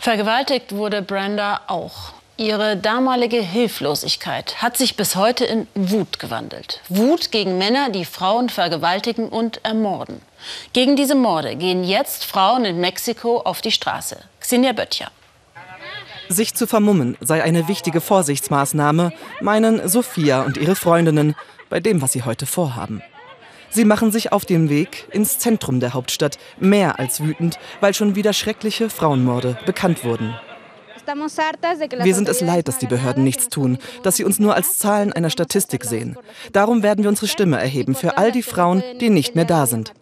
Vergewaltigt wurde Brenda auch. Ihre damalige Hilflosigkeit hat sich bis heute in Wut gewandelt. Wut gegen Männer, die Frauen vergewaltigen und ermorden. Gegen diese Morde gehen jetzt Frauen in Mexiko auf die Straße. Xenia Böttcher. Sich zu vermummen sei eine wichtige Vorsichtsmaßnahme, meinen Sophia und ihre Freundinnen bei dem, was sie heute vorhaben. Sie machen sich auf den Weg ins Zentrum der Hauptstadt, mehr als wütend, weil schon wieder schreckliche Frauenmorde bekannt wurden. Wir sind es leid, dass die Behörden nichts tun, dass sie uns nur als Zahlen einer Statistik sehen. Darum werden wir unsere Stimme erheben für all die Frauen, die nicht mehr da sind.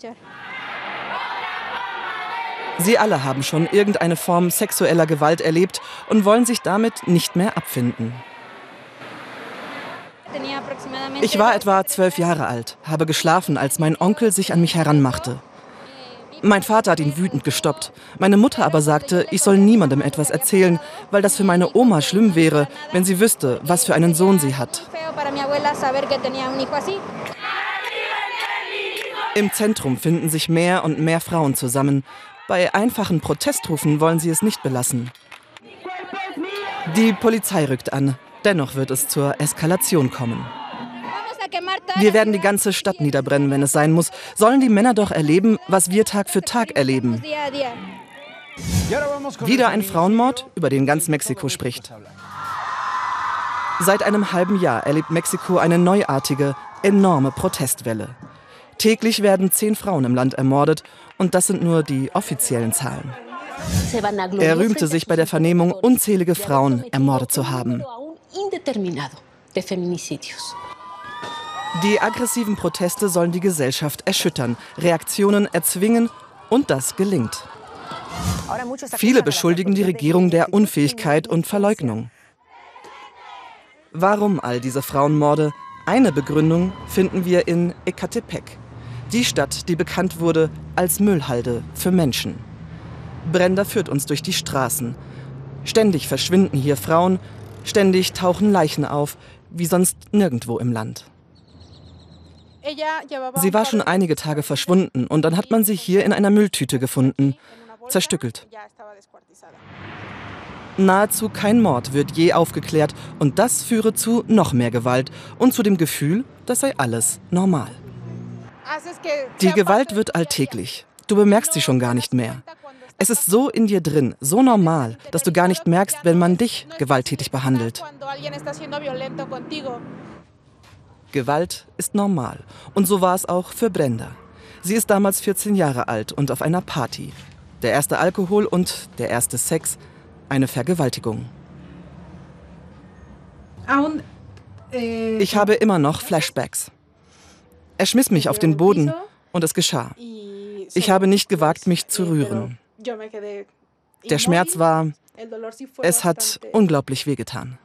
Sie alle haben schon irgendeine Form sexueller Gewalt erlebt und wollen sich damit nicht mehr abfinden. Ich war etwa zwölf Jahre alt, habe geschlafen, als mein Onkel sich an mich heranmachte. Mein Vater hat ihn wütend gestoppt. Meine Mutter aber sagte, ich soll niemandem etwas erzählen, weil das für meine Oma schlimm wäre, wenn sie wüsste, was für einen Sohn sie hat. Im Zentrum finden sich mehr und mehr Frauen zusammen. Bei einfachen Protestrufen wollen sie es nicht belassen. Die Polizei rückt an. Dennoch wird es zur Eskalation kommen. Wir werden die ganze Stadt niederbrennen, wenn es sein muss. Sollen die Männer doch erleben, was wir Tag für Tag erleben. Wieder ein Frauenmord, über den ganz Mexiko spricht. Seit einem halben Jahr erlebt Mexiko eine neuartige, enorme Protestwelle. Täglich werden zehn Frauen im Land ermordet und das sind nur die offiziellen Zahlen. Er rühmte sich bei der Vernehmung, unzählige Frauen ermordet zu haben. Die aggressiven Proteste sollen die Gesellschaft erschüttern, Reaktionen erzwingen und das gelingt. Viele beschuldigen die Regierung der Unfähigkeit und Verleugnung. Warum all diese Frauenmorde? Eine Begründung finden wir in Ecatepec, die Stadt, die bekannt wurde als Müllhalde für Menschen. Brenda führt uns durch die Straßen. Ständig verschwinden hier Frauen, ständig tauchen Leichen auf, wie sonst nirgendwo im Land. Sie war schon einige Tage verschwunden und dann hat man sie hier in einer Mülltüte gefunden, zerstückelt. Nahezu kein Mord wird je aufgeklärt und das führe zu noch mehr Gewalt und zu dem Gefühl, das sei alles normal. Die Gewalt wird alltäglich. Du bemerkst sie schon gar nicht mehr. Es ist so in dir drin, so normal, dass du gar nicht merkst, wenn man dich gewalttätig behandelt. Gewalt ist normal. Und so war es auch für Brenda. Sie ist damals 14 Jahre alt und auf einer Party. Der erste Alkohol und der erste Sex, eine Vergewaltigung. Ich habe immer noch Flashbacks. Er schmiss mich auf den Boden und es geschah. Ich habe nicht gewagt, mich zu rühren. Der Schmerz war, es hat unglaublich wehgetan.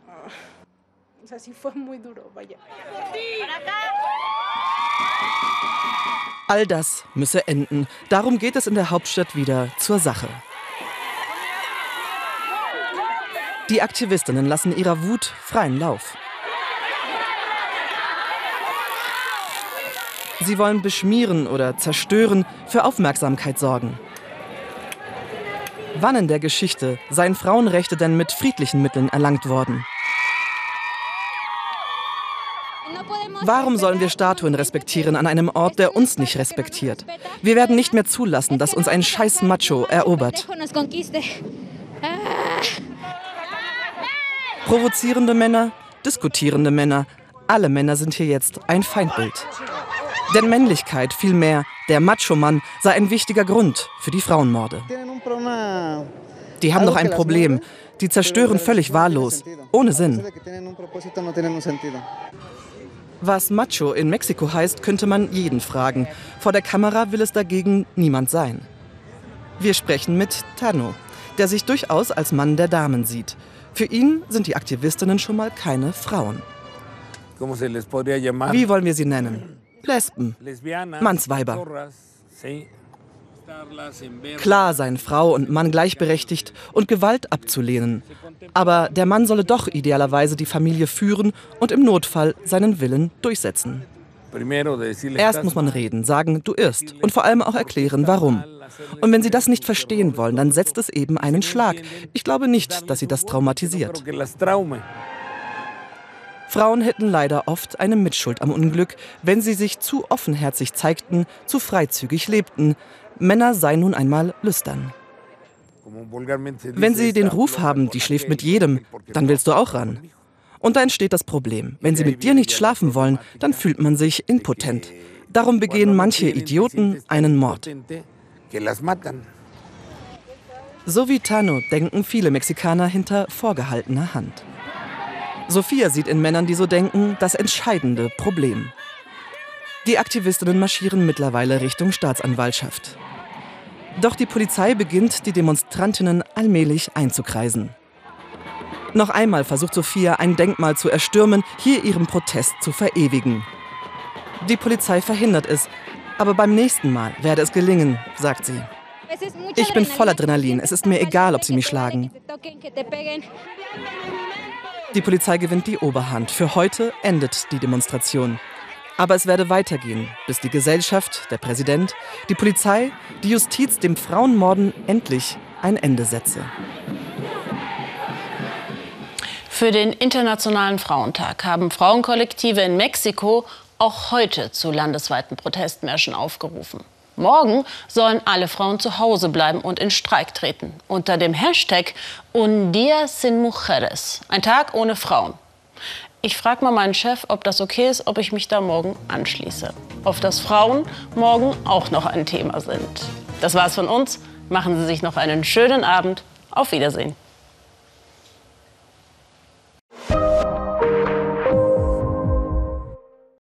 All das müsse enden. Darum geht es in der Hauptstadt wieder zur Sache. Die Aktivistinnen lassen ihrer Wut freien Lauf. Sie wollen beschmieren oder zerstören, für Aufmerksamkeit sorgen. Wann in der Geschichte seien Frauenrechte denn mit friedlichen Mitteln erlangt worden? Warum sollen wir Statuen respektieren an einem Ort, der uns nicht respektiert? Wir werden nicht mehr zulassen, dass uns ein scheiß Macho erobert. Provozierende Männer, diskutierende Männer, alle Männer sind hier jetzt ein Feindbild. Denn Männlichkeit, vielmehr der Macho-Mann, sei ein wichtiger Grund für die Frauenmorde. Die haben doch ein Problem. Die zerstören völlig wahllos, ohne Sinn. Was Macho in Mexiko heißt, könnte man jeden fragen. Vor der Kamera will es dagegen niemand sein. Wir sprechen mit Tano, der sich durchaus als Mann der Damen sieht. Für ihn sind die Aktivistinnen schon mal keine Frauen. Wie wollen wir sie nennen? Lesben, Mannsweiber. Klar seien Frau und Mann gleichberechtigt und Gewalt abzulehnen. Aber der Mann solle doch idealerweise die Familie führen und im Notfall seinen Willen durchsetzen. Erst muss man reden, sagen, du irrst und vor allem auch erklären, warum. Und wenn sie das nicht verstehen wollen, dann setzt es eben einen Schlag. Ich glaube nicht, dass sie das traumatisiert. Frauen hätten leider oft eine Mitschuld am Unglück, wenn sie sich zu offenherzig zeigten, zu freizügig lebten. Männer seien nun einmal lüstern. Wenn sie den Ruf haben, die schläft mit jedem, dann willst du auch ran. Und da entsteht das Problem. Wenn sie mit dir nicht schlafen wollen, dann fühlt man sich impotent. Darum begehen manche Idioten einen Mord. So wie Tano denken viele Mexikaner hinter vorgehaltener Hand. Sophia sieht in Männern, die so denken, das entscheidende Problem. Die Aktivistinnen marschieren mittlerweile Richtung Staatsanwaltschaft. Doch die Polizei beginnt, die Demonstrantinnen allmählich einzukreisen. Noch einmal versucht Sophia, ein Denkmal zu erstürmen, hier ihren Protest zu verewigen. Die Polizei verhindert es, aber beim nächsten Mal werde es gelingen, sagt sie. Ich bin voll Adrenalin, es ist mir egal, ob sie mich schlagen. Die Polizei gewinnt die Oberhand. Für heute endet die Demonstration. Aber es werde weitergehen, bis die Gesellschaft, der Präsident, die Polizei, die Justiz dem Frauenmorden endlich ein Ende setze. Für den Internationalen Frauentag haben Frauenkollektive in Mexiko auch heute zu landesweiten Protestmärschen aufgerufen. Morgen sollen alle Frauen zu Hause bleiben und in Streik treten. Unter dem Hashtag Un Día sin Mujeres. Ein Tag ohne Frauen. Ich frage mal meinen Chef, ob das okay ist, ob ich mich da morgen anschließe. Auf dass Frauen morgen auch noch ein Thema sind. Das war's von uns. Machen Sie sich noch einen schönen Abend. Auf Wiedersehen.